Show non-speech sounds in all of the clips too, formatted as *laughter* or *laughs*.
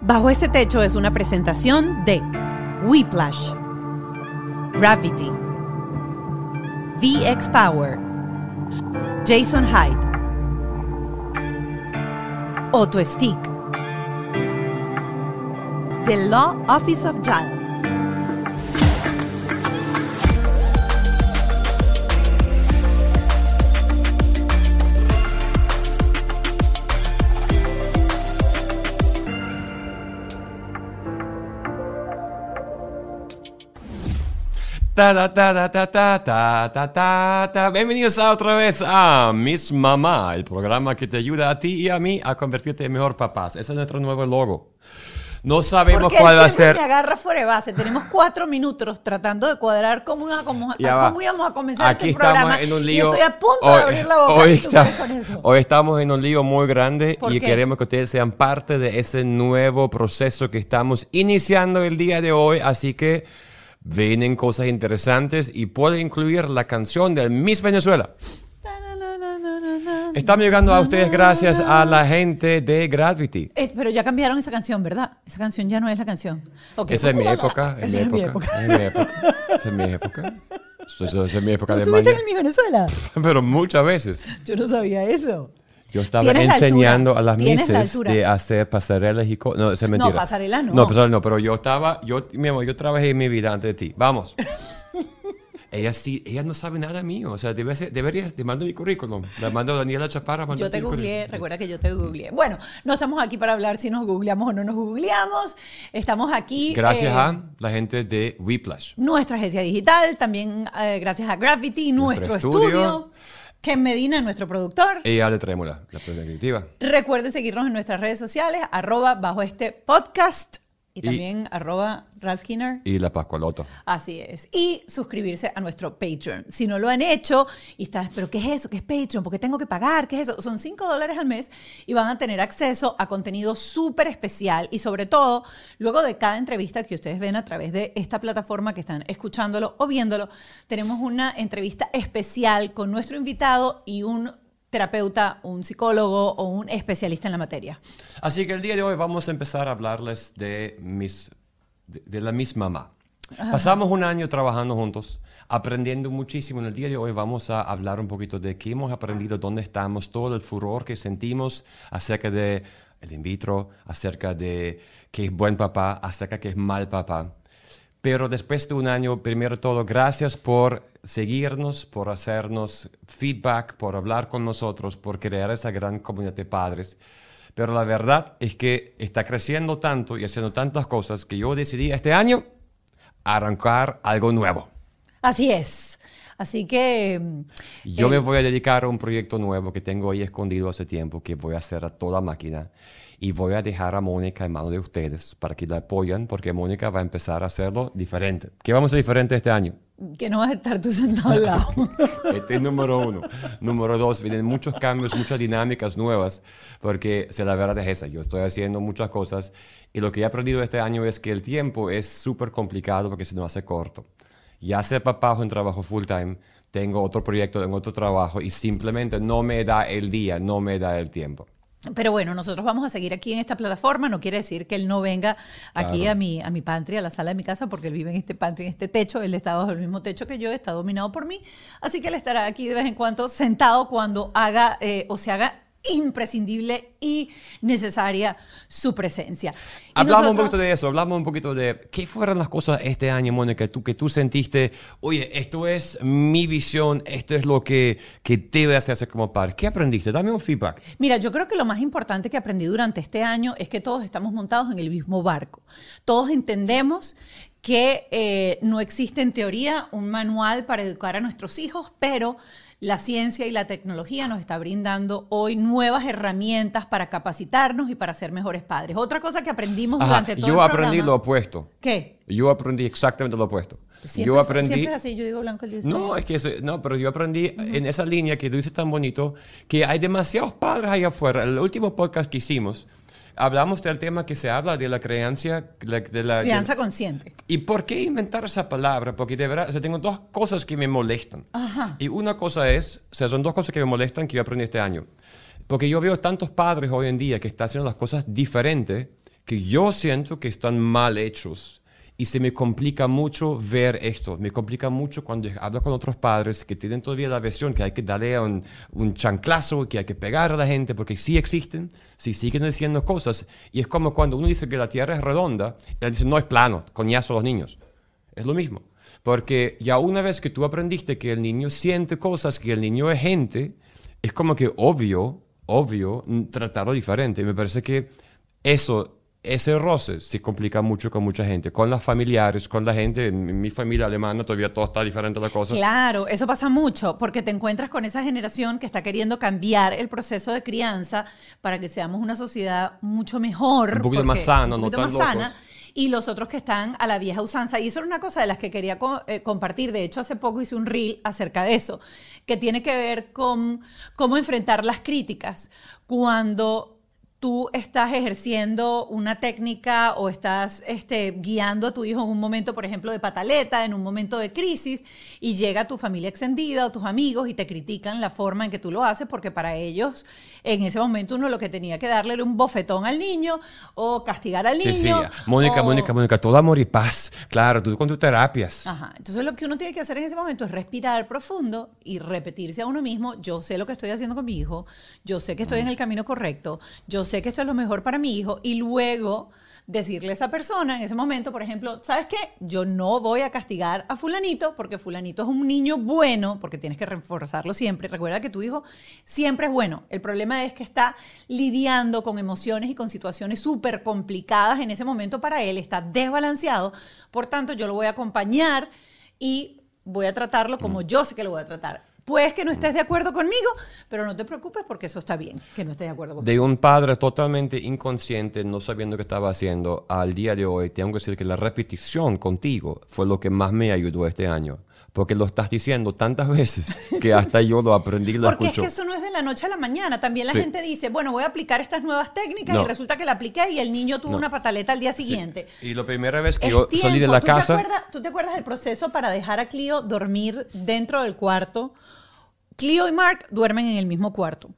Bajo este techo es una presentación de Whiplash, Gravity, VX Power, Jason Hyde, Auto Stick, The Law Office of JAL. Ta, ta, ta, ta, ta, ta, ta, ta, ta. Bienvenidos a otra vez a Miss Mamá, el programa que te ayuda a ti y a mí a convertirte en mejor papás. Ese es nuestro nuevo logo. No sabemos Porque cuál él va a ser. me agarra fuera de base. Tenemos cuatro minutos tratando de cuadrar cómo, cómo, cómo íbamos a comenzar Aquí este estamos programa. en un Y lío. estoy a punto hoy, de abrir la boca. Hoy, ¿Tú sabes está- hoy estamos en un lío muy grande ¿Por y qué? queremos que ustedes sean parte de ese nuevo proceso que estamos iniciando el día de hoy. Así que vienen cosas interesantes y puede incluir la canción del Miss Venezuela. Estamos llegando a ustedes gracias a la gente de Gravity. Eh, pero ya cambiaron esa canción, ¿verdad? Esa canción ya no es la canción. Ok. Esa es mi época. Es Esa mi época. Es mi época. Esa es mi época. Esa es- mi época ¿Tú de estuviste en el Miss Venezuela? *laughs* Pero muchas veces. Yo no sabía eso. Yo estaba la enseñando a las la mises de hacer pasarelas y cosas. No, es mentira. pasarela no. No, pasarela no, pero yo estaba, yo, mi amor, yo trabajé en mi vida antes de ti. Vamos. *laughs* ella sí, ella no sabe nada mío. O sea, debe ser- deberías, te mando mi currículum. Le mando a Daniela Chaparra. mando Yo te googleé, recuerda que yo te googleé. Bueno, no estamos aquí para hablar si nos googleamos o no nos googleamos. Estamos aquí. Gracias eh, a la gente de Whiplash. nuestra agencia digital, también eh, gracias a Gravity, nuestro, Nuestro estudio, estudio. Ken Medina, nuestro productor. Y Ale Trémola, la productiva. Recuerden seguirnos en nuestras redes sociales, arroba bajo este podcast y Y- también arroba Ralph Kinner. Y la Pascualoto. Así es. Y suscribirse a nuestro Patreon. Si no lo han hecho y estás, pero ¿qué es eso? ¿Qué es Patreon? ¿Por qué tengo que pagar? ¿Qué es eso? Son 5 dólares al mes y van a tener acceso a contenido súper especial y sobre todo, luego de cada entrevista que ustedes ven a través de esta plataforma que están escuchándolo o viéndolo, tenemos una entrevista especial con nuestro invitado y un terapeuta, un psicólogo o un especialista en la materia. Así que el día de hoy vamos a empezar a hablarles de, mis, de, de la misma mamá. Pasamos un año trabajando juntos, aprendiendo muchísimo. En el día de hoy vamos a hablar un poquito de qué hemos aprendido, dónde estamos, todo el furor que sentimos acerca de el in vitro, acerca de qué es buen papá, acerca de qué es mal papá. Pero después de un año, primero todo, gracias por seguirnos, por hacernos feedback, por hablar con nosotros, por crear esa gran comunidad de padres. Pero la verdad es que está creciendo tanto y haciendo tantas cosas que yo decidí este año arrancar algo nuevo. Así es. Así que... Yo eh, me voy a dedicar a un proyecto nuevo que tengo ahí escondido hace tiempo, que voy a hacer a toda máquina. Y voy a dejar a Mónica en manos de ustedes para que la apoyen, porque Mónica va a empezar a hacerlo diferente. ¿Qué vamos a hacer diferente este año? que no vas a estar tú sentado al lado. *laughs* Este es número uno. Número dos, vienen muchos cambios, muchas dinámicas nuevas, porque si la verdad es esa, yo estoy haciendo muchas cosas y lo que he aprendido este año es que el tiempo es súper complicado porque se nos hace corto. Ya ser papá es un trabajo full time, tengo otro proyecto, tengo otro trabajo y simplemente no me da el día, no me da el tiempo. Pero bueno, nosotros vamos a seguir aquí en esta plataforma. No quiere decir que él no venga aquí Claro. a mi, a mi pantry, a la sala de mi casa, porque él vive en este pantry, en este techo. Él está bajo el mismo techo que yo, está dominado por mí. Así que él estará aquí de vez en cuando sentado cuando haga eh, o se haga imprescindible y necesaria su presencia. Y Hablamos un poquito de eso, hablamos un poquito de qué fueron las cosas este año, Mónica, tú, que tú sentiste, oye, esto es mi visión, esto es lo que, que debes hacer como padre. ¿Qué aprendiste? Dame un feedback. Mira, yo creo que lo más importante que aprendí durante este año es que todos estamos montados en el mismo barco. Todos entendemos que eh, no existe en teoría un manual para educar a nuestros hijos, pero la ciencia y la tecnología nos está brindando hoy nuevas herramientas para capacitarnos y para ser mejores padres. Otra cosa que aprendimos Ajá, durante todo yo el aprendí programa- lo opuesto. ¿Qué? Yo aprendí exactamente lo opuesto. Siempre, yo aprendí... siempre es así, yo digo blanco el No, es que eso- no, pero yo aprendí en esa línea que tú dices tan bonito que hay demasiados padres ahí afuera. El último podcast que hicimos hablamos del tema que se habla de la creencia de la de- crianza consciente. ¿Y por qué inventar esa palabra? Porque de verdad, o sea, tengo dos cosas que me molestan. Ajá. Y una cosa es, o sea, son dos cosas que me molestan que yo aprendí este año. Porque yo veo tantos padres hoy en día que están haciendo las cosas diferentes que yo siento que están mal hechos. Y se me complica mucho ver esto. Me complica mucho cuando hablo con otros padres que tienen todavía la versión que hay que darle un, un chanclazo, que hay que pegar a la gente, porque sí existen, sí siguen diciendo cosas. Y es como cuando uno dice que la Tierra es redonda, y él dice, no es plano, coñazo a los niños. Es lo mismo. Porque ya una vez que tú aprendiste que el niño siente cosas, que el niño es gente, es como que obvio, obvio, tratarlo diferente. Y me parece que eso ese roce se complica mucho con mucha gente, con las familiares, con la gente. En mi familia alemana todavía todo está diferente la cosa. Claro, eso pasa mucho porque te encuentras con esa generación que está queriendo cambiar el proceso de crianza para que seamos una sociedad mucho mejor. Un poquito más sana, no tan más sana y los otros que están a la vieja usanza. Y eso era una cosa de las que quería eh, compartir. De hecho, hace poco hice un reel acerca de eso, que tiene que ver con cómo enfrentar las críticas cuando tú estás ejerciendo una técnica o estás este, guiando a tu hijo en un momento, por ejemplo, de pataleta, en un momento de crisis, y llega tu familia extendida o tus amigos y te critican la forma en que tú lo haces, porque para ellos en ese momento uno lo que tenía que darle era un bofetón al niño o castigar al niño. Sí, sí, Mónica, Mónica, Mónica, todo amor y paz. Claro, tú con tus terapias. Ajá. Entonces lo que uno tiene que hacer en ese momento es respirar profundo y repetirse a uno mismo, yo sé lo que estoy haciendo con mi hijo, yo sé que estoy en el camino correcto, yo sé que esto es lo mejor para mi hijo y luego decirle a esa persona en ese momento, por ejemplo, ¿sabes qué? Yo no voy a castigar a fulanito porque fulanito es un niño bueno, porque tienes que reforzarlo siempre. Recuerda que tu hijo siempre es bueno. El problema es que está lidiando con emociones y con situaciones súper complicadas en ese momento para él, está desbalanceado. Por tanto, yo lo voy a acompañar y voy a tratarlo como yo sé que lo voy a tratar. Puedes que no estés de acuerdo conmigo, pero no te preocupes porque eso está bien, que no estés de acuerdo conmigo. De un padre totalmente inconsciente, no sabiendo qué estaba haciendo, al día de hoy, tengo que decir que la repetición contigo fue lo que más me ayudó este año porque lo estás diciendo tantas veces *laughs* que hasta yo lo aprendí y lo Porque es que eso no es de la noche a la mañana. También la gente dice, bueno, voy a aplicar estas nuevas técnicas y resulta que la apliqué y el niño tuvo una pataleta al día siguiente. Y la primera vez que yo salí de la casa... ¿Tú te acuerdas del proceso para dejar a Clio dormir dentro del cuarto? Clio y Mark duermen en el mismo cuarto.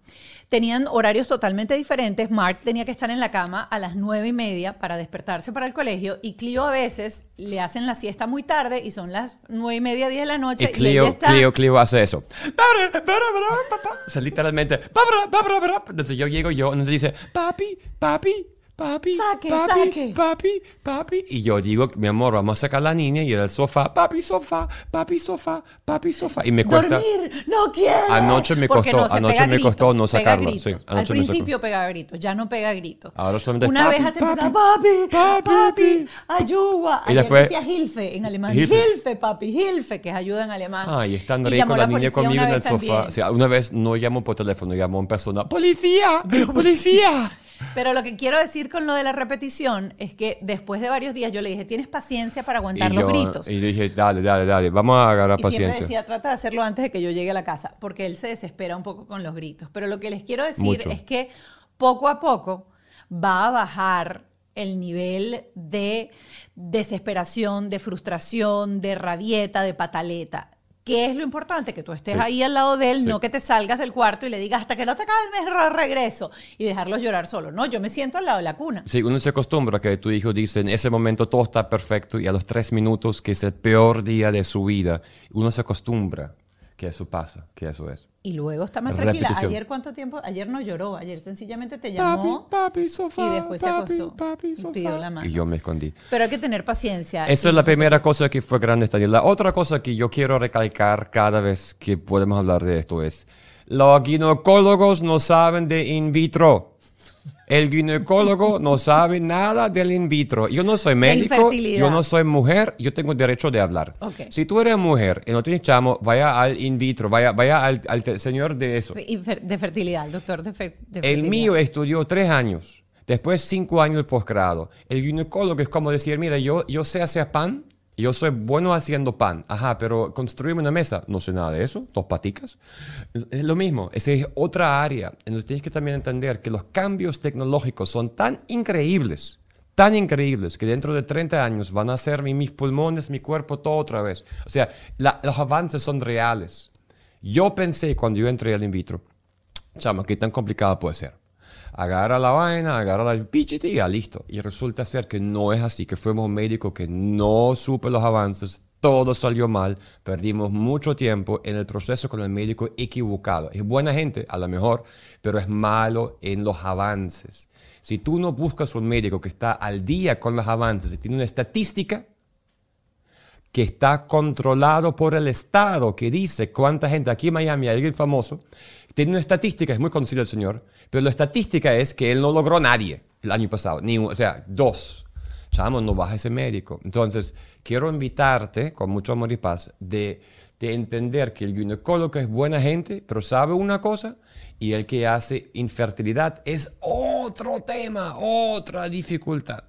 Tenían horarios totalmente diferentes. Mark tenía que estar en la cama a las nueve y media para despertarse para el colegio y Clio a veces le hacen la siesta muy tarde y son las nueve y media, diez de la noche. Y Clio, Clio, Clio hace eso. O sea, literalmente. Entonces yo llego yo, entonces dice, papi, papi, papi, papi, papi, papi. Y yo digo, mi amor, vamos a sacar a la niña y era el sofá, papi, sofá, papi, sofá, papi, sofá. Y me cuesta. Dormir, no quiero. Anoche me costó, anoche me costó no sacarlo. Sí, Al principio pegaba gritos, ya no pega gritos. Ahora solamente Una vez te empezaba, papi, papi, papi, ayuda. Y después decía Hilfe en alemán. Hilfe. papi, Hilfe, que es ayuda en alemán. Ay, estando rico la, niña conmigo en el sofá. O sea, una vez no llamó por teléfono, llamó en persona, policía, policía. *laughs* Pero lo que quiero decir con lo de la repetición es que después de varios días yo le dije, tienes paciencia para aguantar los gritos. Y dije, dale, dale, dale, vamos a agarrar y paciencia. Siempre decía, trata de hacerlo antes de que yo llegue a la casa, porque él se desespera un poco con los gritos. Pero lo que les quiero decir es que poco a poco va a bajar el nivel de desesperación, de frustración, de rabieta, de pataleta. ¿Qué es lo importante? Que tú estés ahí al lado de él, no que te salgas del cuarto y le digas hasta que no te acabe el mes regreso y dejarlos llorar solo. No, yo me siento al lado de la cuna. Sí, uno se acostumbra que tu hijo dice en ese momento todo está perfecto y a los tres minutos que es el peor día de su vida, uno se acostumbra que eso pasa, que eso es. Y luego está más tranquila. Ayer, ¿cuánto tiempo? Ayer no lloró. Ayer sencillamente te llamó. Papi, papi, sofá. Y después se acostó. Papi, sofá. Y pidió la mano. Y yo me escondí. Pero hay que tener paciencia. Esa es la primera cosa que fue grande esta La otra cosa que yo quiero recalcar cada vez que podemos hablar de esto es: los ginecólogos no saben de in vitro. El ginecólogo no sabe nada del in vitro. Yo no soy médico, yo no soy mujer, yo tengo derecho de hablar. Si tú eres mujer y no tienes chamo, vaya al in vitro, vaya, vaya al, señor de eso. De fertilidad, doctor de, fertilidad. El mío estudió tres años, después cinco años de posgrado. El ginecólogo es como decir, mira, yo, yo sé hacer pan, yo soy bueno haciendo pan, ajá, pero construirme una mesa, no sé nada de eso, dos paticas. Es lo mismo, esa es otra área. Entonces tienes que también entender que los cambios tecnológicos son tan increíbles, tan increíbles, que dentro de 30 años van a ser mis pulmones, mi cuerpo, todo otra vez. O sea, los avances son reales. Yo pensé cuando yo entré al in vitro, chama, qué tan complicado puede ser. Agarra la vaina, agarra la ya listo. Y resulta ser que no es así, que fuimos un médico que no supe los avances, todo salió mal, perdimos mucho tiempo en el proceso con el médico equivocado. Es buena gente, a lo mejor, pero es malo en los avances. Si tú no buscas un médico que está al día con los avances y tiene una estadística, que está controlado por el Estado, que dice cuánta gente, aquí en Miami alguien famoso, tiene una estadística, es muy conocido el señor, pero la estadística es que él no logró nadie el año pasado, ni o sea, dos. Chamo, no baja ese médico. Entonces, quiero invitarte, con mucho amor y paz, de, de entender que el ginecólogo es buena gente, pero sabe una cosa, y el que hace infertilidad es otro tema, otra dificultad.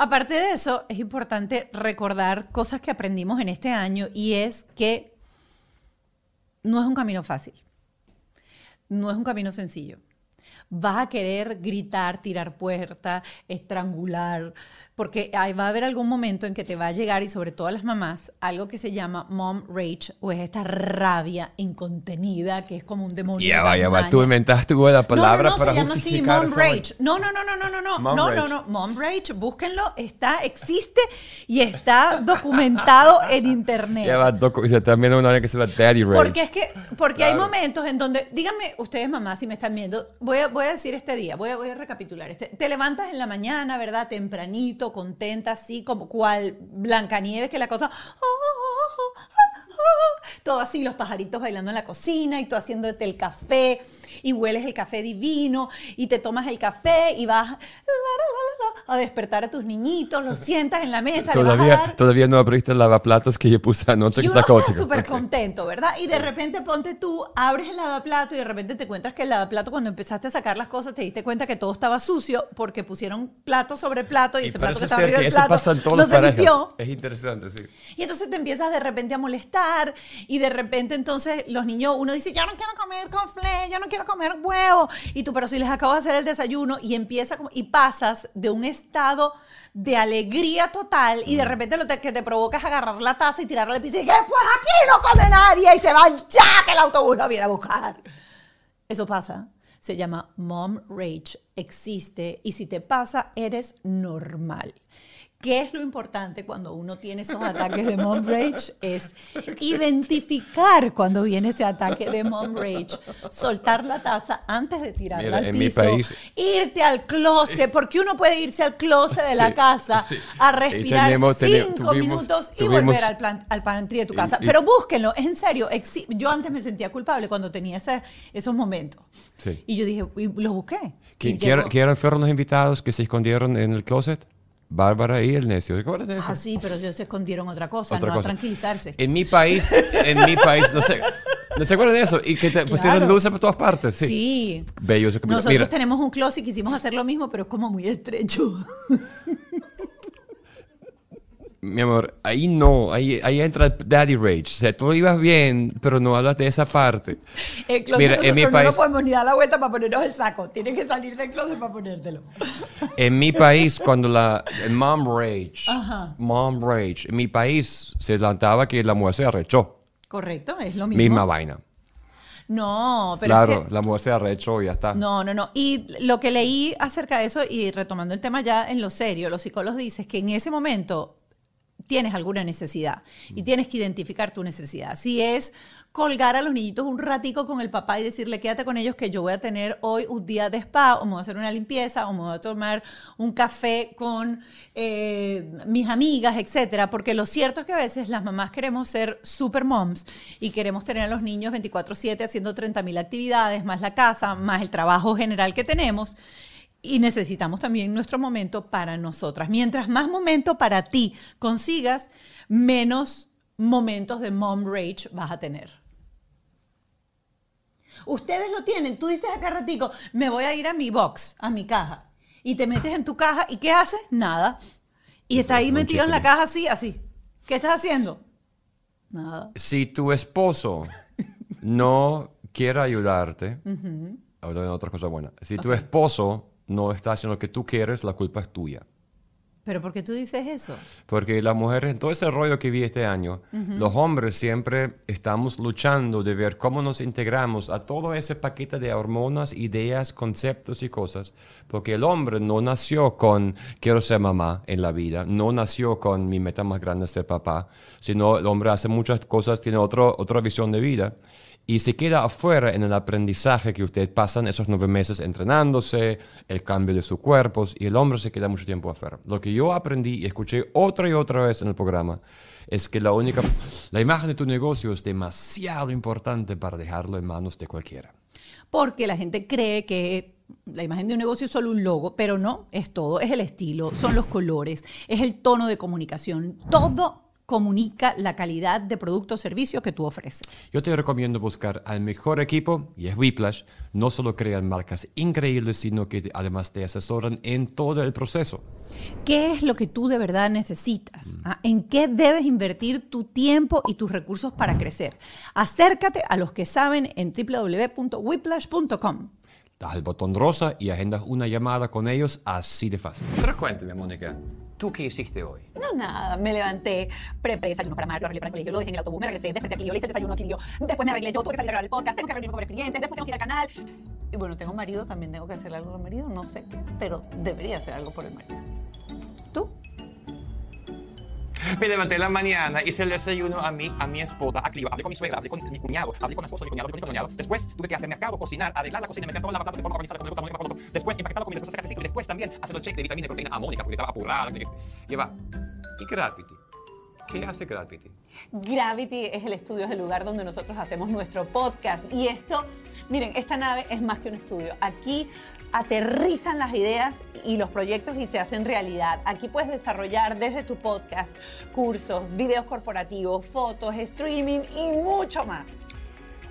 Aparte de eso, es importante recordar cosas que aprendimos en este año y es que no es un camino fácil, no es un camino sencillo. Vas a querer gritar, tirar puerta, estrangular, porque ahí va a haber algún momento en que te va a llegar, y sobre todo a las mamás, algo que se llama mom rage, o es esta rabia incontenida que es como un demonio. Ya va, ya va, tú inventaste la palabra no, no, no, para se llama así, justificar mom rage. No, no, no, no, no, no, no, Mom no, no, no, mom rage, búsquenlo, está, existe y está documentado en internet. Ya va, docu- una que se llama Daddy Rage. Porque es que, porque hay momentos en donde, díganme ustedes mamás si me están viendo, voy a, voy a decir este día, voy a, voy a recapitular. Este, te levantas en la mañana, ¿verdad? Tempranito, contenta, así como cual Blancanieves, que la cosa... Todo así, los pajaritos bailando en la cocina y tú haciéndote el café y hueles el café divino y te tomas el café y vas la, la, la, la, a despertar a tus niñitos, los sientas en la mesa, le vas a Todavía, dar todavía no abriste el lavaplatos que yo puse anoche. y uno está está súper contento, ¿verdad? Y de repente ponte tú, abres el lavaplato y de repente te encuentras que el lavaplato cuando empezaste a sacar las cosas te diste cuenta que todo estaba sucio porque pusieron plato sobre plato y, Y ese plato que estaba arriba del plato pasa en todas no las se limpió. Es interesante, sí. Y entonces te empiezas de repente a molestar y de repente entonces los niños, uno dice, yo no quiero comer conflé, yo no quiero comer huevo. Y tú, pero si les acabo de hacer el desayuno y empieza como, y pasas de un estado de alegría total y de repente lo te- que te provoca es agarrar la taza y tirarla al piso y decir, pues aquí no come nadie y se van ya que el autobús lo viene a buscar. Eso pasa. Se llama mom rage. Existe. Y si te pasa, eres normal. ¿Qué es lo importante cuando uno tiene esos ataques de mom rage? Es identificar cuando viene ese ataque de mom rage, soltar la taza antes de tirarla Mira, al en mi piso, país- irte al closet, porque uno puede irse al closet de la Sí, casa sí. a Y respirar tenemos- tene- cinco tuvimos- minutos y tuvimos- volver al, plan, al pantry de tu casa. y- Pero búsquenlo, es en serio. Yo antes me sentía culpable cuando tenía ese- esos momentos. Sí. Y yo dije, y los busqué. ¿Qui- Y quién fueron los invitados que se escondieron en el closet? Bárbara y el necio. ¿Te acuerdas de eso? Ah, sí, pero ellos se escondieron otra cosa, Otra no a tranquilizarse. En mi país, en mi país, no sé, ¿no se acuerdan de eso? Y que te pusieron Claro. luces por todas partes. Sí. Sí. Bello. Nosotros Mira, tenemos un closet y quisimos hacer lo mismo, pero es como muy estrecho. *laughs* mi amor, ahí no, ahí, ahí entra el Daddy Rage. O sea, tú ibas bien, pero no hablas de esa parte. *laughs* El closet Mira, en mi no país- nos podemos ni dar la vuelta para ponernos el saco. Tienes que salir del closet para ponértelo. *laughs* En mi país, cuando la mom rage, Ajá. mom rage, en mi país se levantaba que la mujer se arrechó. Correcto, es lo mismo. Misma vaina. No, pero claro, es que... la mujer se arrechó y ya está. No, no, no. Y lo que leí acerca de eso, y retomando el tema ya en lo serio, los psicólogos dicen que en ese momento tienes alguna necesidad y tienes que identificar tu necesidad. Si es colgar a los niñitos un ratico con el papá y decirle quédate con ellos que yo voy a tener hoy un día de spa o me voy a hacer una limpieza o me voy a tomar un café con eh, mis amigas, etcétera, porque lo cierto es que a veces las mamás queremos ser super moms y queremos tener a los niños 24/7 haciendo 30 mil actividades, más la casa, más el trabajo general que tenemos. Y necesitamos también nuestro momento para nosotras. Mientras más momento para ti consigas, menos momentos de mom rage vas a tener. Ustedes lo tienen. Tú dices acá ratico, me voy a ir a mi box, a mi caja. Y te metes en tu caja y ¿qué haces? Nada. Y está ahí metido en la caja así, así. ¿Qué estás haciendo? Nada. Si tu esposo no quiere ayudarte, ahora viene otra cosa buena. Si tu esposo no está haciendo lo que tú quieres, la culpa es tuya. ¿Pero por qué tú dices eso? Porque las mujeres, en todo ese rollo que vi este año, los hombres siempre estamos luchando de ver cómo nos integramos a todo ese paquete de hormonas, ideas, conceptos y cosas. Porque el hombre no nació con quiero ser mamá en la vida, no nació con mi meta más grande es ser papá, sino el hombre hace muchas cosas, tiene otro, otra visión de vida y se queda afuera en el aprendizaje que ustedes pasan esos nueve meses entrenándose, el cambio de sus cuerpos, y el hombre se queda mucho tiempo afuera. Lo que yo aprendí y escuché otra y otra vez en el programa es que la única, la imagen de tu negocio es demasiado importante para dejarlo en manos de cualquiera. Porque la gente cree que la imagen de un negocio es solo un logo, pero no, es todo, es el estilo, son los colores, es el tono de comunicación, todo comunica la calidad de producto o servicio que tú ofreces. Yo te recomiendo buscar al mejor equipo, y es Whiplash. No solo crean marcas increíbles, sino que además te asesoran en todo el proceso. ¿Qué es lo que tú de verdad necesitas? ¿Ah? ¿En qué debes invertir tu tiempo y tus recursos para crecer? Acércate a los que saben en www.whiplash.com. Das el botón rosa y agendas una llamada con ellos así de fácil. Pero cuéntame, Mónica. ¿Tú qué hiciste hoy? No, nada. Me levanté, preparé desayuno para Mario, arreglé para el colegio, lo dejé en el autobús, me regresé, desperté a Clio, le hice el desayuno a Clio, después me arreglé yo, tuve que salir a grabar el podcast, tengo que reunirme con el cliente, después tengo que ir al canal. Y bueno, tengo marido, también tengo que hacer algo con el marido, no sé qué, pero debería hacer algo por el marido. ¿Tú? Me levanté en la mañana, hice el desayuno a mí, a mi esposa, a Clio, hablé con mi suegra, hablé con mi cuñado, hablé con la esposa de mi cuñado, hablé con mi cuñado. Después tuve que hacer mercado, cocinar, arreglar la cocina, meter toda la plata de forma organizada con el Después empaquetar la comida, después ciclo y después también hacer el check de vitamina y proteína a Mónica porque estaba apurada. Lleva. ¿Y Gravity? ¿Qué hace Gravity? Gravity es el estudio, es el lugar donde nosotros hacemos nuestro podcast. Y esto, miren, esta nave es más que un estudio. Aquí aterrizan las ideas y los proyectos y se hacen realidad. Aquí puedes desarrollar desde tu podcast cursos, videos corporativos, fotos, streaming y mucho más.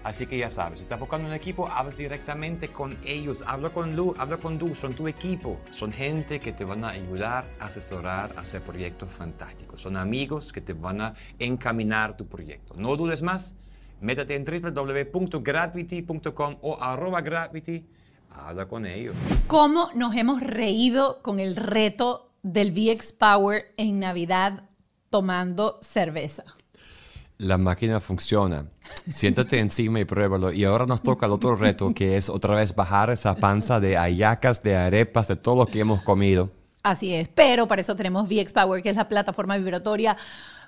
Así que ya sabes, si estás buscando un equipo, habla directamente con ellos, habla con Lu, habla con Du, son tu equipo, son gente que te van a ayudar, asesorar, hacer proyectos fantásticos, son amigos que te van a encaminar tu proyecto. No dudes más, métete en www.gravity.com o arroba gravity, habla con ellos. ¿Cómo nos hemos reído con el reto del VX Power en Navidad tomando cerveza? La máquina funciona. Siéntate encima y pruébalo. Y ahora nos toca el otro reto, que es otra vez bajar esa panza de ayacas, de arepas, de todo lo que hemos comido. Así es, pero para eso tenemos VX Power, que es la plataforma vibratoria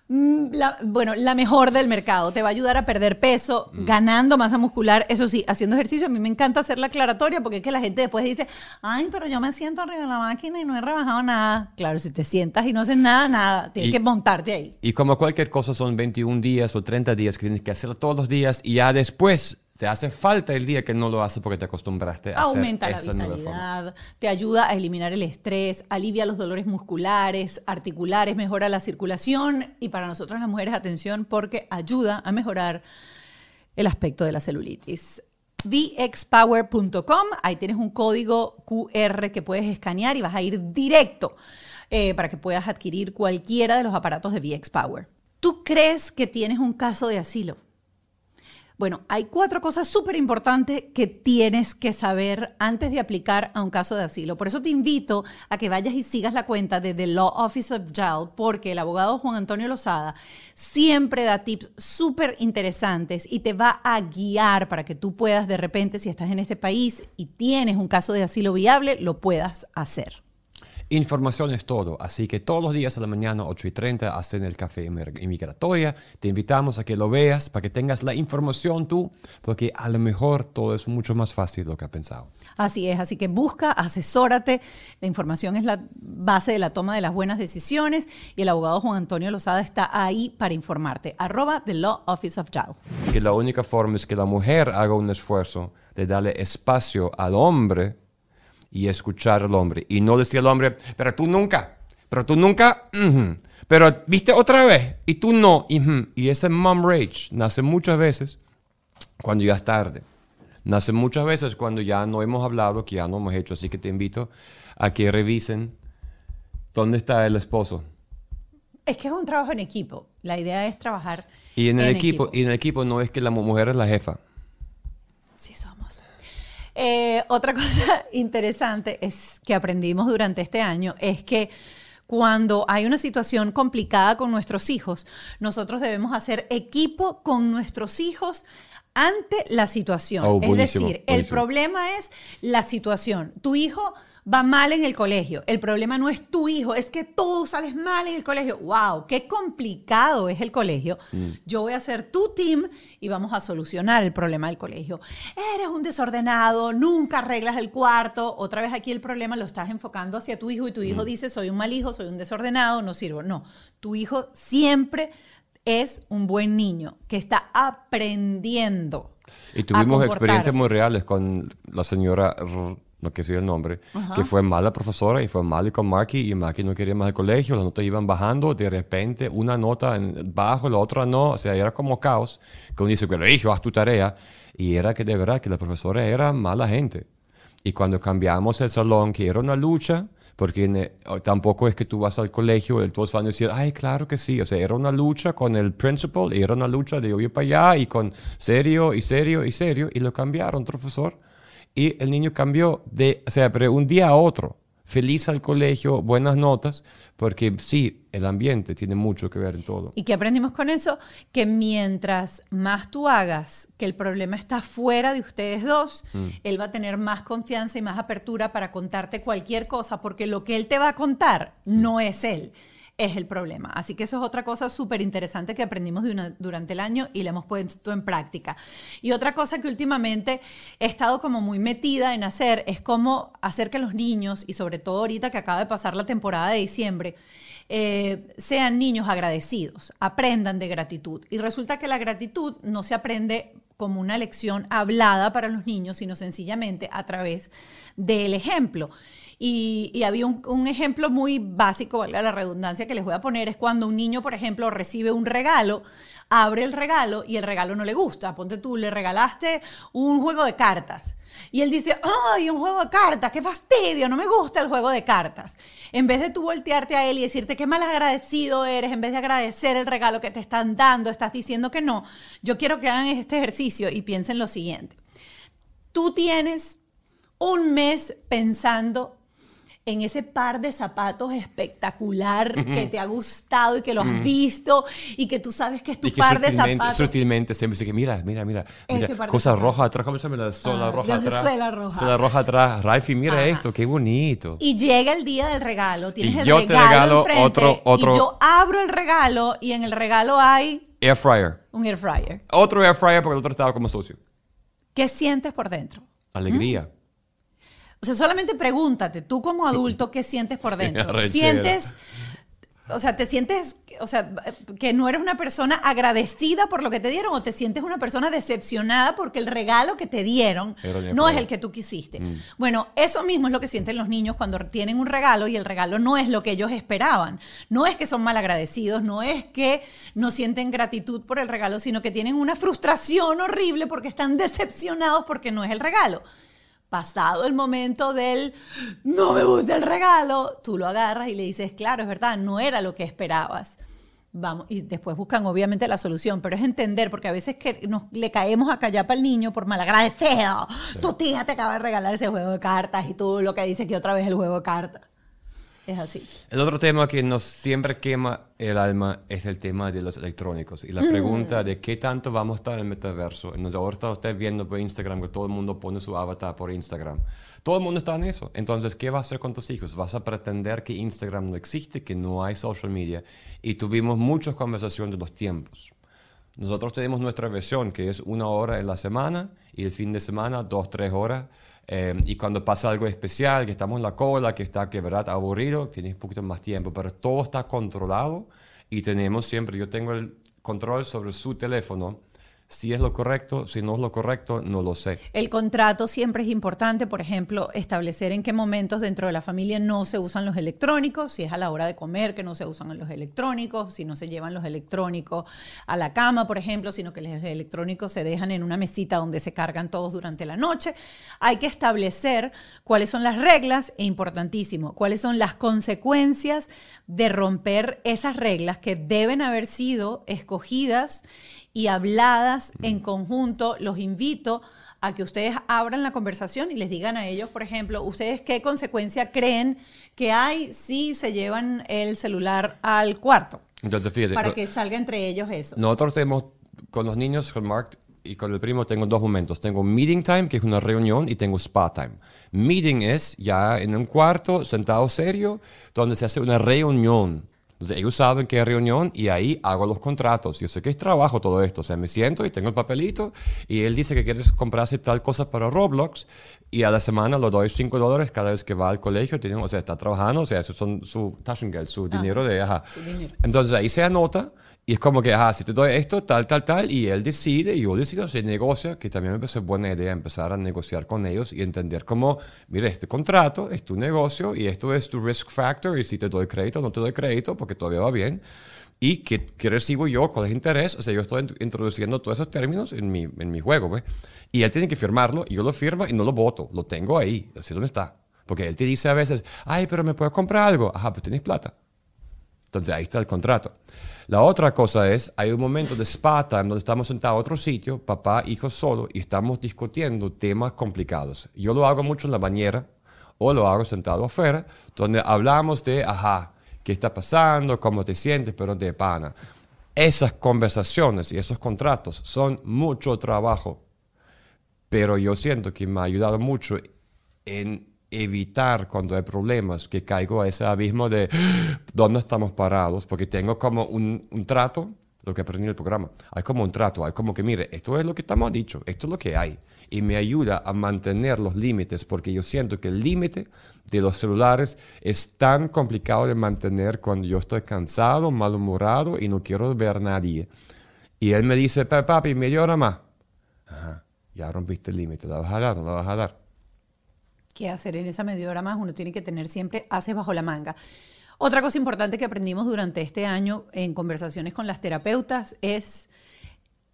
la, bueno, la mejor del mercado. Te va a ayudar a perder peso, mm. ganando masa muscular. Eso sí, haciendo ejercicio. A mí me encanta hacer la aclaratoria porque es que la gente después dice, ay, pero yo me siento arriba de la máquina y no he rebajado nada. Claro, si te sientas y no haces nada, nada. Tienes que montarte ahí. Y como cualquier cosa, son 21 días o 30 días que tienes que hacerlo todos los días y ya después te hace falta el día que no lo haces porque te acostumbraste a Aumenta hacer la vitalidad, te ayuda a eliminar el estrés, alivia los dolores musculares, articulares, mejora la circulación y para nosotros las mujeres, atención, porque ayuda a mejorar el aspecto de la celulitis. VXPower.com, ahí tienes un código QR que puedes escanear y vas a ir directo eh, para que puedas adquirir cualquiera de los aparatos de VXPower. ¿Tú crees que tienes un caso de asilo? Bueno, hay cuatro cosas súper importantes que tienes que saber antes de aplicar a un caso de asilo. Por eso te invito a que vayas y sigas la cuenta de The Law Office of Jail, porque el abogado Juan Antonio Lozada siempre da tips súper interesantes y te va a guiar para que tú puedas de repente, si estás en este país y tienes un caso de asilo viable, lo puedas hacer. Información es todo, así que todos los días a la mañana, 8 y 30, hacen el café inmigratoria. Te invitamos a que lo veas para que tengas la información tú, porque a lo mejor todo es mucho más fácil de lo que has pensado. Así es, así que busca, asesórate. La información es la base de la toma de las buenas decisiones y el abogado Juan Antonio Lozada está ahí para informarte. Arroba The Law Office of Child. Que la única forma es que la mujer haga un esfuerzo de darle espacio al hombre y escuchar al hombre. Y no decir al hombre, pero tú nunca, pero tú nunca, pero viste otra vez y tú no. Y ese mom rage nace muchas veces cuando ya es tarde. Nace muchas veces cuando ya no hemos hablado, que ya no hemos hecho. Así que te invito a que revisen dónde está el esposo. Es que es un trabajo en equipo. La idea es trabajar. Y en el equipo, y en el equipo no es que la mujer es la jefa. Sí, somos. Eh, otra *laughs* cosa interesante es que aprendimos durante este año es que cuando hay una situación complicada con nuestros hijos, nosotros debemos hacer equipo con nuestros hijos ante la situación. Oh, es buenísimo, decir, el problema es la situación. Tu hijo va mal en el colegio. El problema no es tu hijo, es que tú sales mal en el colegio. ¡Wow! ¡Qué complicado es el colegio! Mm. Yo voy a ser tu team y vamos a solucionar el problema del colegio. Eres un desordenado, nunca arreglas el cuarto. Otra vez aquí el problema lo estás enfocando hacia tu hijo y tu Mm. hijo dice, soy un mal hijo, soy un desordenado, no sirvo. No, tu hijo siempre es un buen niño que está aprendiendo. Y a tuvimos experiencias comportarse. muy reales con la señora, no que el nombre, que fue mala profesora y fue mal con Marky y Marky no quería más el colegio, las notas iban bajando, de repente una nota en bajo, la otra no, o sea, era como caos, que uno dice, hijo, haz tu tarea, y era que de verdad que la profesora era mala gente. Y cuando cambiamos el salón, que era una lucha, porque tampoco es que tú vas al colegio y todos van a decir, ay, claro que sí. O sea, era una lucha con el principal era una lucha de yo ir para allá y con serio y serio y serio. Y lo cambiaron, profesor. Y el niño cambió de, o sea, pero un día a otro. Feliz al colegio, buenas notas, porque sí, el ambiente tiene mucho que ver en todo. ¿Y qué aprendimos con eso? Que mientras más tú hagas que el problema está fuera de ustedes dos, él va a tener más confianza y más apertura para contarte cualquier cosa, porque lo que él te va a contar no es él, es el problema. Así que eso es otra cosa súper interesante que aprendimos durante el año y la hemos puesto en práctica. Y otra cosa que últimamente he estado como muy metida en hacer es cómo hacer que los niños, y sobre todo ahorita que acaba de pasar la temporada de diciembre, eh, sean niños agradecidos, aprendan de gratitud. Y resulta que la gratitud no se aprende como una lección hablada para los niños, sino sencillamente a través del ejemplo. Y, había un, un ejemplo muy básico, valga la redundancia, que les voy a poner, es cuando un niño, por ejemplo, recibe un regalo, abre el regalo y el regalo no le gusta. Ponte tú, le regalaste un juego de cartas. Y él dice, ay, un juego de cartas, qué fastidio, no me gusta el juego de cartas. En vez de tú voltearte a él y decirte qué mal agradecido eres, en vez de agradecer el regalo que te están dando, estás diciendo que no, yo quiero que hagan este ejercicio y piensen lo siguiente. Tú tienes un mes pensando en ese par de zapatos espectacular que te ha gustado y que lo has visto y que tú sabes que es tu Y que par de zapatos. sutilmente siempre dice que mira, mira, mira, mira cosa roja atrás, ¿cómo se llama la suela Ah, roja atrás? suela roja. Suela roja atrás, Ralphie, mira Ajá. esto, qué bonito. Y llega el día del regalo, tienes Y el yo te regalo, regalo enfrente, otro- otro- y yo abro el regalo y en el regalo hay Air fryer. un air fryer. Otro air fryer porque el otro estaba como sucio. ¿Qué sientes por dentro? Alegría. O sea, solamente pregúntate, tú como adulto, ¿qué sientes por *laughs* dentro? ¿Sientes, o sea, te sientes, o sea, que no eres una persona agradecida por lo que te dieron o te sientes una persona decepcionada porque el regalo que te dieron no es el que tú quisiste? Bueno, eso mismo es lo que sienten los niños cuando tienen un regalo y el regalo no es lo que ellos esperaban. No es que son mal agradecidos, no es que no sienten gratitud por el regalo, sino que tienen una frustración horrible porque están decepcionados porque no es el regalo pasado el momento del no me gusta el regalo, tú lo agarras y le dices, claro, es verdad, no era lo que esperabas. Vamos, y después buscan obviamente la solución, pero es entender, porque a veces que nos, le caemos a callar para el niño por malagradecido. Tu tía te acaba de regalar ese juego de cartas y tú lo que dices que otra vez el juego de cartas. Es así. El otro tema que nos siempre quema el alma es el tema de los electrónicos y la Mm. pregunta de qué tanto vamos a estar en el metaverso. Nos ahora está usted viendo por Instagram que todo el mundo pone su avatar por Instagram. Todo el mundo está en eso. Entonces, ¿qué vas a hacer con tus hijos? ¿Vas a pretender que Instagram no existe, que no hay social media? Y tuvimos muchas conversaciones de los tiempos. Nosotros tenemos nuestra versión, que es una hora en la semana y el fin de semana dos, tres horas. Eh, y cuando pasa algo especial, que estamos en la cola, que está que verdad aburrido, tienes un poquito más tiempo, pero todo está controlado y tenemos siempre, yo tengo el control sobre su teléfono. Si es lo correcto, si no es lo correcto, no lo sé. El contrato siempre es importante, por ejemplo, establecer en qué momentos dentro de la familia no se usan los electrónicos, si es a la hora de comer que no se usan los electrónicos, si no se llevan los electrónicos a la cama, por ejemplo, sino que los electrónicos se dejan en una mesita donde se cargan todos durante la noche. Hay que establecer cuáles son las reglas e importantísimo, cuáles son las consecuencias de romper esas reglas que deben haber sido escogidas y habladas en conjunto. Los invito a que ustedes abran la conversación y les digan a ellos, por ejemplo, ustedes qué consecuencia creen que hay si se llevan el celular al cuarto. Entonces, fíjate. Para que salga entre ellos eso. Nosotros tenemos, con los niños, con Mark y con el primo, tengo dos momentos. Tengo meeting time, que es una reunión, y tengo spa time. Meeting es ya en un cuarto, sentado serio, donde se hace una reunión. Entonces, ellos saben que es reunión y ahí hago los contratos. Yo sé que es trabajo todo esto. O sea, me siento y tengo el papelito y él dice que quiere comprarse tal cosa para Roblox y a la semana le doy 5 dólares cada vez que va al colegio. Tiene, o sea, está trabajando, o sea, eso son su Taschengeld, su dinero de, ajá. su dinero. Entonces ahí se anota y es como que, ajá, si te doy esto, tal, tal, tal, y él decide, y yo decido, se negocia, que también me parece buena idea empezar a negociar con ellos y entender cómo, mire, este contrato es tu negocio y esto es tu risk factor, y si te doy crédito, no te doy crédito, porque todavía va bien. Y qué, qué recibo yo, cuál es el interés, o sea, yo estoy int- introduciendo todos esos términos en mi, en mi juego, ¿ves? Y él tiene que firmarlo, y yo lo firmo y no lo voto, lo tengo ahí, así donde está. Porque él te dice a veces, ay, pero me puedes comprar algo. Ajá, pues tienes plata. Entonces ahí está el contrato. La otra cosa es, hay un momento de spa time donde estamos sentados a otro sitio, papá, hijo solo, y estamos discutiendo temas complicados. Yo lo hago mucho en la bañera o lo hago sentado afuera, donde hablamos de, ajá, qué está pasando, cómo te sientes, pero de pana. Esas conversaciones y esos contratos son mucho trabajo, pero yo siento que me ha ayudado mucho en evitar cuando hay problemas que caigo a ese abismo de *gasps* dónde estamos parados, porque tengo como un, un trato, lo que aprendí en el programa, hay como un trato, hay como que, mire, esto es lo que estamos dicho, esto es lo que hay, y me ayuda a mantener los límites, porque yo siento que el límite de los celulares es tan complicado de mantener cuando yo estoy cansado, malhumorado y no quiero ver a nadie. Y él me dice, "Pa- papi, media hora más. Ajá, ya rompiste el límite, ¿la vas a dar no la vas a dar? ¿Qué hacer en esa media hora más? Uno tiene que tener siempre haces bajo la manga. Otra cosa importante que aprendimos durante este año en conversaciones con las terapeutas es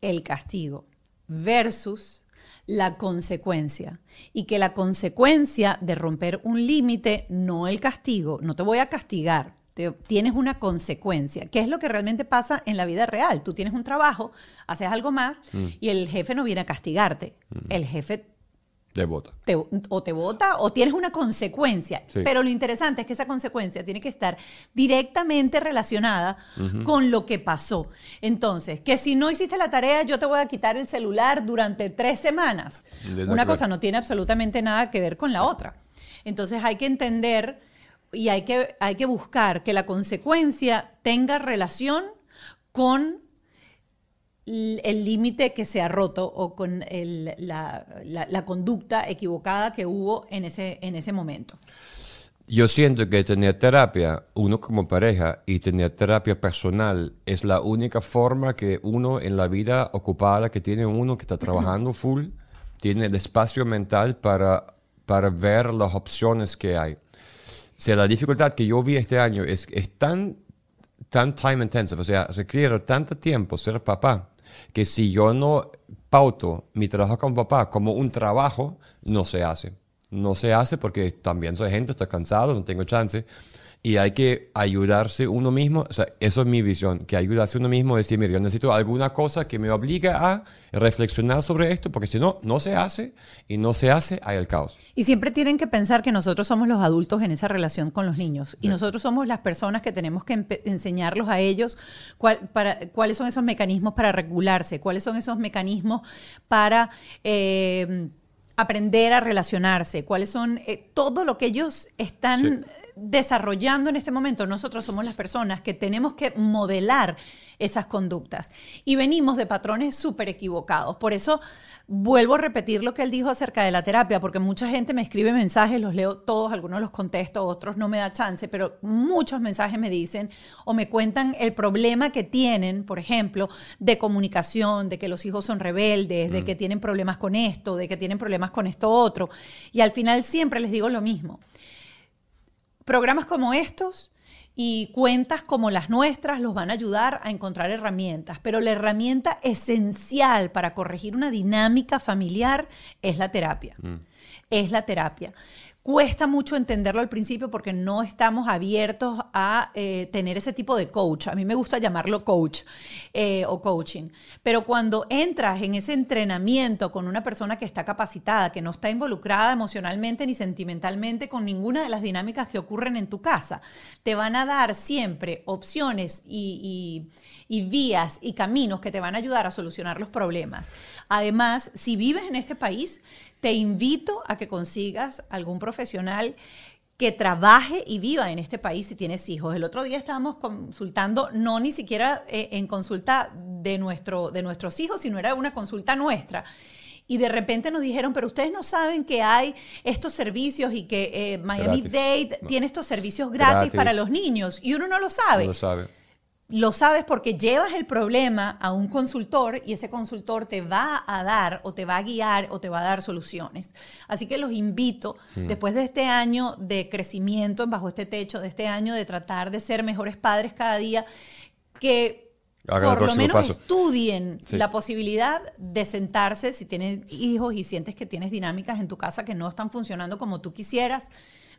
el castigo versus la consecuencia. Y que la consecuencia de romper un límite, no el castigo, no te voy a castigar. te- tienes una consecuencia, que es lo que realmente pasa en la vida real. Tú tienes un trabajo, haces algo más y el jefe no viene a castigarte. El jefe Te- o te vota o tienes una consecuencia. Sí. Pero lo interesante es que esa consecuencia tiene que estar directamente relacionada con lo que pasó. Entonces, que si no hiciste la tarea, yo te voy a quitar el celular durante tres semanas. Una cosa no tiene absolutamente nada que ver con la otra. Entonces hay que entender y hay que, hay que buscar que la consecuencia tenga relación con el límite que se ha roto o con el- la, la- la conducta equivocada que hubo en ese, en ese momento. Yo siento que tener terapia, uno como pareja, y tener terapia personal es la única forma que uno en la vida ocupada que tiene uno que está trabajando full, tiene el espacio mental para, para ver las opciones que hay. O sea, la dificultad que yo vi este año es, es tan, tan time intensive, o sea, requiere tanto tiempo ser papá, que si yo no pauto mi trabajo como papá como un trabajo, no se hace. No se hace porque también soy gente, estoy cansado, no tengo chance. Y hay que ayudarse uno mismo, o sea, eso es mi visión, que ayudarse uno mismo, decir, mira, yo necesito alguna cosa que me obligue a reflexionar sobre esto, porque si no, no se hace, y no se hace, hay el caos. Y siempre tienen que pensar que nosotros somos los adultos en esa relación con los niños y nosotros somos las personas que tenemos que enseñarlos a ellos cuál- para, cuáles son esos mecanismos para regularse, cuáles son esos mecanismos para eh, aprender a relacionarse, cuáles son eh, todo lo que ellos están desarrollando en este momento. Nosotros somos las personas que tenemos que modelar esas conductas y venimos de patrones súper equivocados. Por eso vuelvo a repetir lo que él dijo acerca de la terapia, porque mucha gente me escribe mensajes, los leo todos, algunos los contesto, otros no me da chance, pero muchos mensajes me dicen o me cuentan el problema que tienen, por ejemplo, de comunicación, de que los hijos son rebeldes, de que tienen problemas con esto, de que tienen problemas con esto otro. Y al final siempre les digo lo mismo programas como estos y cuentas como las nuestras los van a ayudar a encontrar herramientas, pero la herramienta esencial para corregir una dinámica familiar es la terapia. Es la terapia. Cuesta mucho entenderlo al principio porque no estamos abiertos a eh, tener ese tipo de coach. A mí me gusta llamarlo coach eh, o coaching. Pero cuando entras en ese entrenamiento con una persona que está capacitada, que no está involucrada emocionalmente ni sentimentalmente con ninguna de las dinámicas que ocurren en tu casa, te van a dar siempre opciones y, y vías y caminos que te van a ayudar a solucionar los problemas. Además, si vives en este país, te invito a que consigas algún profesional que trabaje y viva en este país si tienes hijos. El otro día estábamos consultando, no ni siquiera eh, en consulta de, nuestro, de nuestros hijos, sino era una consulta nuestra. Y de repente nos dijeron, pero ustedes no saben que hay estos servicios y que eh, Miami Dade tiene estos servicios gratis, para los niños. Y uno no lo sabe. No lo sabe lo sabes porque llevas el problema a un consultor y ese consultor te va a dar o te va a guiar o te va a dar soluciones. Así que los invito, mm. después de este año de crecimiento bajo este techo, de este año de tratar de ser mejores padres cada día, que por lo menos estudien la posibilidad de sentarse si tienes hijos y sientes que tienes dinámicas en tu casa que no están funcionando como tú quisieras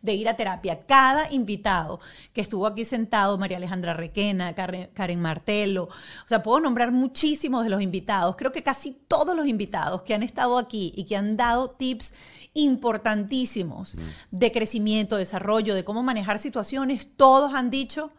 de ir a terapia. Cada invitado que estuvo aquí sentado, María Alejandra Requena, Karen, Martelo, o sea, puedo nombrar muchísimos de los invitados. Creo que casi todos los invitados que han estado aquí y que han dado tips importantísimos mm. de crecimiento, desarrollo, de cómo manejar situaciones, todos han dicho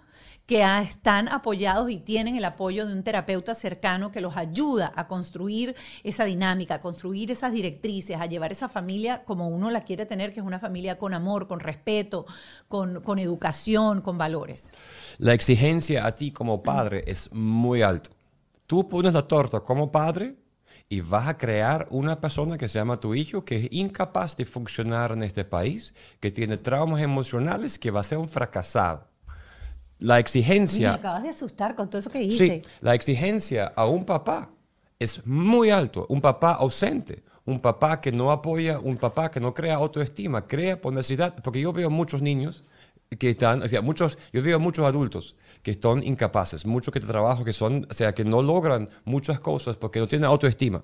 que están apoyados y tienen el apoyo de un terapeuta cercano que los ayuda a construir esa dinámica, a construir esas directrices, a llevar esa familia como uno la quiere tener, que es una familia con amor, con respeto, con, educación, con valores. La exigencia a ti como padre es muy alta. Tú pones la torta como padre y vas a crear una persona que se llama tu hijo que es incapaz de funcionar en este país, que tiene traumas emocionales, que va a ser un fracasado la exigencia... me acabas de asustar con todo eso que dijiste. Sí, la exigencia a un papá es muy alto. Un papá ausente, un papá que no apoya, un papá que no crea autoestima, crea por necesidad. Porque yo veo muchos niños que están, o sea, muchos, yo veo muchos adultos que están incapaces, muchos que trabajo que son, o sea, que no logran muchas cosas porque no tienen autoestima.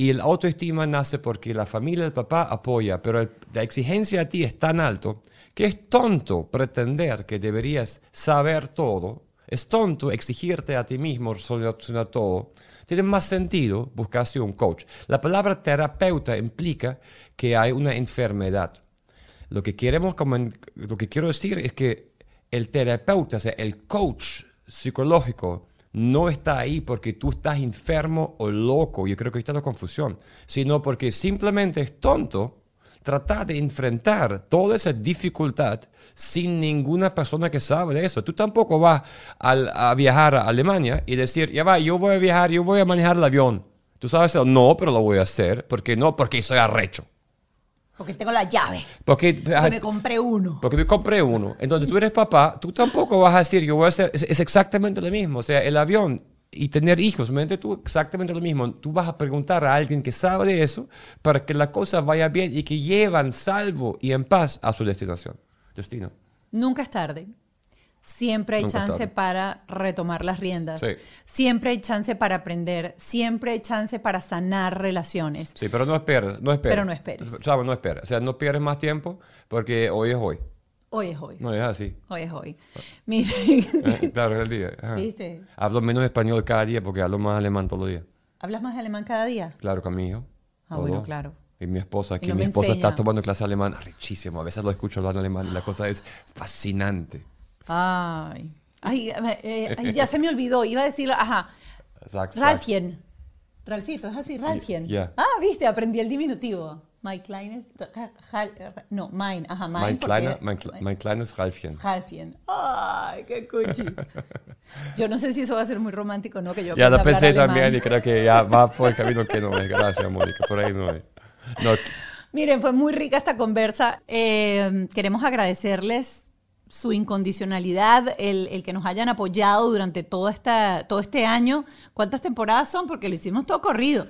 Y el autoestima nace porque la familia del papá apoya, pero la exigencia a ti es tan alto que es tonto pretender que deberías saber todo, es tonto exigirte a ti mismo solucionar todo. Tiene más sentido buscarse un coach. La palabra terapeuta implica que hay una enfermedad. Lo que queremos, lo que quiero decir es que el terapeuta, o sea, el coach psicológico, no está ahí porque tú estás enfermo o loco, yo creo que está la confusión, sino porque simplemente es tonto tratar de enfrentar toda esa dificultad sin ninguna persona que sabe de eso. Tú tampoco vas a, viajar a Alemania y decir, ya va, yo voy a viajar, yo voy a manejar el avión. ¿Tú sabes? No, pero lo voy a hacer. porque no? Porque soy arrecho. Porque tengo la llave. Porque, ah, me compré uno. Porque me compré uno. Entonces tú eres papá, tú tampoco vas a decir, yo voy a hacer, es exactamente lo mismo. O sea, el avión y tener hijos, mente tú exactamente lo mismo. Tú vas a preguntar a alguien que sabe de eso para que la cosa vaya bien y que llevan salvo y en paz a su destinación. Destino. Nunca es tarde. Siempre hay chance para retomar las riendas. Siempre hay chance para aprender. Siempre hay chance para sanar relaciones. Sí, pero no esperes. No esperes. Pero no esperes. no esperes. O sea, no pierdes más tiempo porque hoy es hoy. Hoy es hoy. No es así. Hoy es hoy. Mire. Eh, claro, es el día. ¿Viste? Hablo menos español cada día porque hablo más alemán todos los días. ¿Hablas más alemán cada día? Claro, con mi hijo. Ah, bueno, claro. Y mi esposa, aquí mi esposa está tomando clase alemán. Richísimo. A veces lo escucho hablando alemán y la cosa es fascinante. Ay. Ay, eh, ya se me olvidó. Iba a decirlo. Ajá. Ralfien. Ralfito, es así, Ralfien. Ah, viste, aprendí el diminutivo. Mike Kleines, no, mine, ajá, mine. Mein, kleiner, mein, mein, kleines Ralfchen. Ralfien. Ay, qué cuchi. Yo no sé si eso va a ser muy romántico, ¿no? Que yo ya lo pensé también y creo que ya va por el camino que no es. Gracias, Mónica, por ahí no es. No. Miren, fue muy rica esta conversa. Eh, queremos agradecerles su incondicionalidad, el, el, que nos hayan apoyado durante todo, esta, todo este año. ¿Cuántas temporadas son? Porque lo hicimos todo corrido.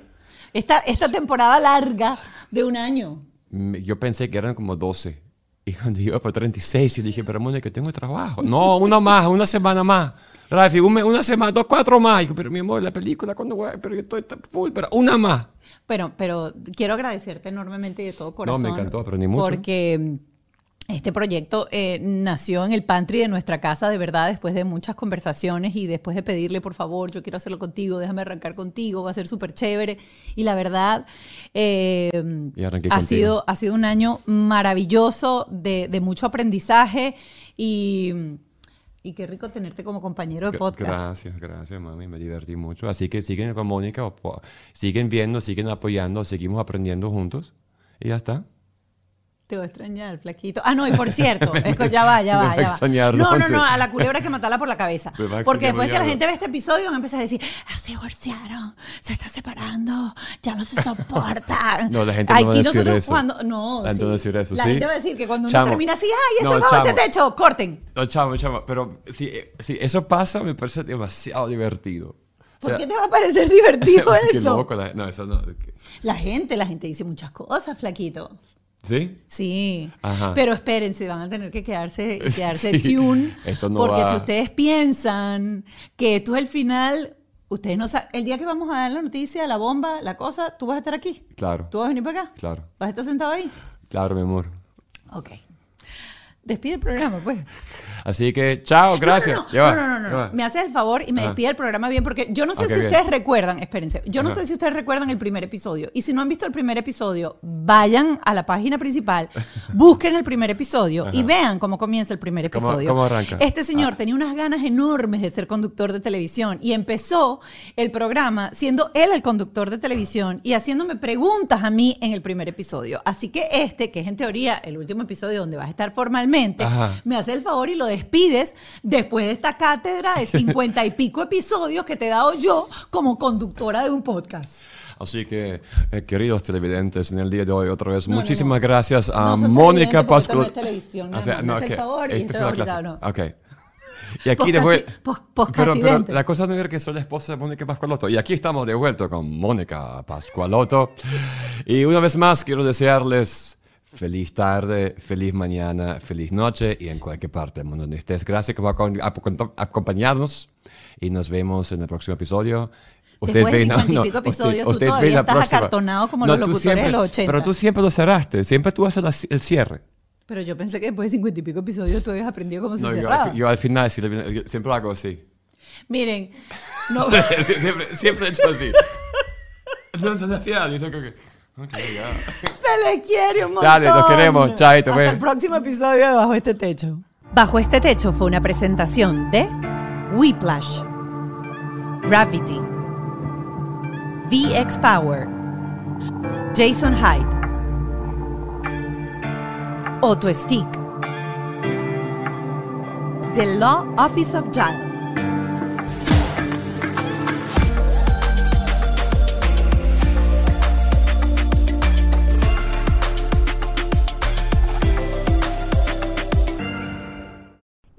Esta, esta temporada larga de un año. Yo pensé que eran como 12. Y cuando iba por 36, yo dije, pero Mónica, tengo trabajo. No, una más, una semana más. Rafi, una semana, dos, cuatro más. Y pero mi amor, la película, cuando voy? Pero yo estoy full, pero una más. Pero, pero quiero agradecerte enormemente de todo corazón. No, me encantó, pero ni mucho. Porque Este proyecto eh, nació en el pantry de nuestra casa, de verdad, después de muchas conversaciones y después de pedirle, por favor, yo quiero hacerlo contigo, déjame arrancar contigo, va a ser súper chévere. Y la verdad, eh, Y ha, contigo. sido, ha sido un año maravilloso de, de mucho aprendizaje y, y qué rico tenerte como compañero de podcast. Gracias, gracias, mami. Me divertí mucho. Así que siguen con Mónica, siguen viendo, siguen apoyando, seguimos aprendiendo juntos. Y ya está. Te voy a extrañar, flaquito. Ah, no, y por cierto, es que ya va, ya va, *laughs* ya va. No, no, no, a la culebra hay que matarla por la cabeza. Porque después que la gente ve este episodio van a empezar a decir, "Ah, se divorciaron, se está separando, ya no se soportan. *laughs* No, la gente no va a Aquí decir nosotros eso. cuando, no, La gente va a decir eso, La ¿sí? gente va a decir que cuando uno termina así, ay, esto No, es bajo este techo, corten. No, chamo, chamo. Pero si, eh, si eso pasa, me parece demasiado divertido. O ¿Por sea, qué te va a parecer *laughs* divertido eso? loco. la- no, eso no. La gente, la gente dice muchas cosas, flaquito. ¿Sí? Sí, Ajá. pero espérense, van a tener que quedarse, *laughs* quedarse Sí, tune. esto no porque va- si ustedes piensan que esto es el final, ustedes no saben. El día que vamos a dar la noticia, la bomba, la cosa, tú vas a estar aquí. Claro. ¿Tú vas a venir para acá? Claro. ¿Vas a estar sentado ahí? Claro, mi amor. Ok. Despide el programa, pues. Así que, chao, gracias. No, no, no, no. Me haces el favor y me Ajá. despide el programa bien porque yo no sé si bien. ustedes recuerdan, espérense, yo no sé si ustedes recuerdan el primer episodio. Y si no han visto el primer episodio, vayan a la página principal, *laughs* busquen el primer episodio y vean cómo comienza el primer ¿Cómo- episodio. cómo arranca? Este señor tenía unas ganas enormes de ser conductor de televisión y empezó el programa siendo él el conductor de televisión y haciéndome preguntas a mí en el primer episodio. Así que este, que es en teoría el último episodio donde vas a estar formalmente, Ajá. me hace el favor y lo despides después de esta cátedra de cincuenta y pico episodios que te he dado yo como conductora de un podcast. Así que, eh, queridos televidentes, en el día de hoy otra vez, No, no, muchísimas no. gracias a No Mónica no Pascual. O sea. Me hace el favor y esto esto fue una es clase. obligado, no. Ok. Y aquí después... Pero, la cosa no era que soy la esposa de Mónica Pascualotto. Y aquí estamos de vuelta con Mónica Pascualotto. Y una vez más quiero desearles feliz tarde, feliz mañana, feliz noche y en cualquier parte del mundo donde estés. Gracias por acom- acom- acompañarnos y nos vemos en el próximo episodio. Después de ven- 50 y pico episodios, tú ven todavía la estás próxima. acartonado como los tú locutores siempre- de los 80. Pero tú siempre lo cerraste, siempre tú haces la- el cierre. Pero yo pensé que después de cincuenta y pico episodios tú habías aprendido cómo se No, yo, cerraba. fi- yo al final yo siempre lo hago así. Miren, *laughs* no, siempre, siempre he hecho así. *laughs* No te desafías, yo *laughs* se le quiere un montón. Dale, los queremos. Chaito, Hasta el próximo episodio de Bajo este Techo. Bajo este Techo fue una presentación de Whiplash, Gravity, VX Power, Jason Hyde, Auto Stick, The Law Office of JAL.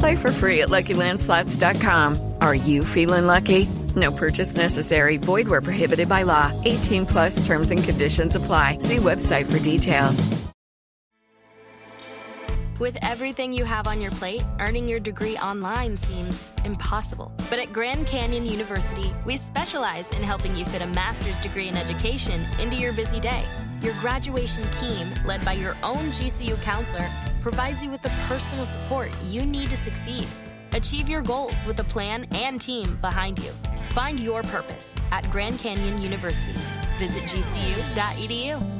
Play for free at LuckyLandSlots.com. Are you feeling lucky? No purchase necessary. Void where prohibited by law. 18 plus terms and conditions apply. See website for details. With everything you have on your plate, earning your degree online seems impossible. But at Grand Canyon University, we specialize in helping you fit a master's degree in education into your busy day. Your graduation team, led by your own GCU counselor, provides you with the personal support you need to succeed. Achieve your goals with a plan and team behind you. Find your purpose at Grand Canyon University. Visit gcu.edu.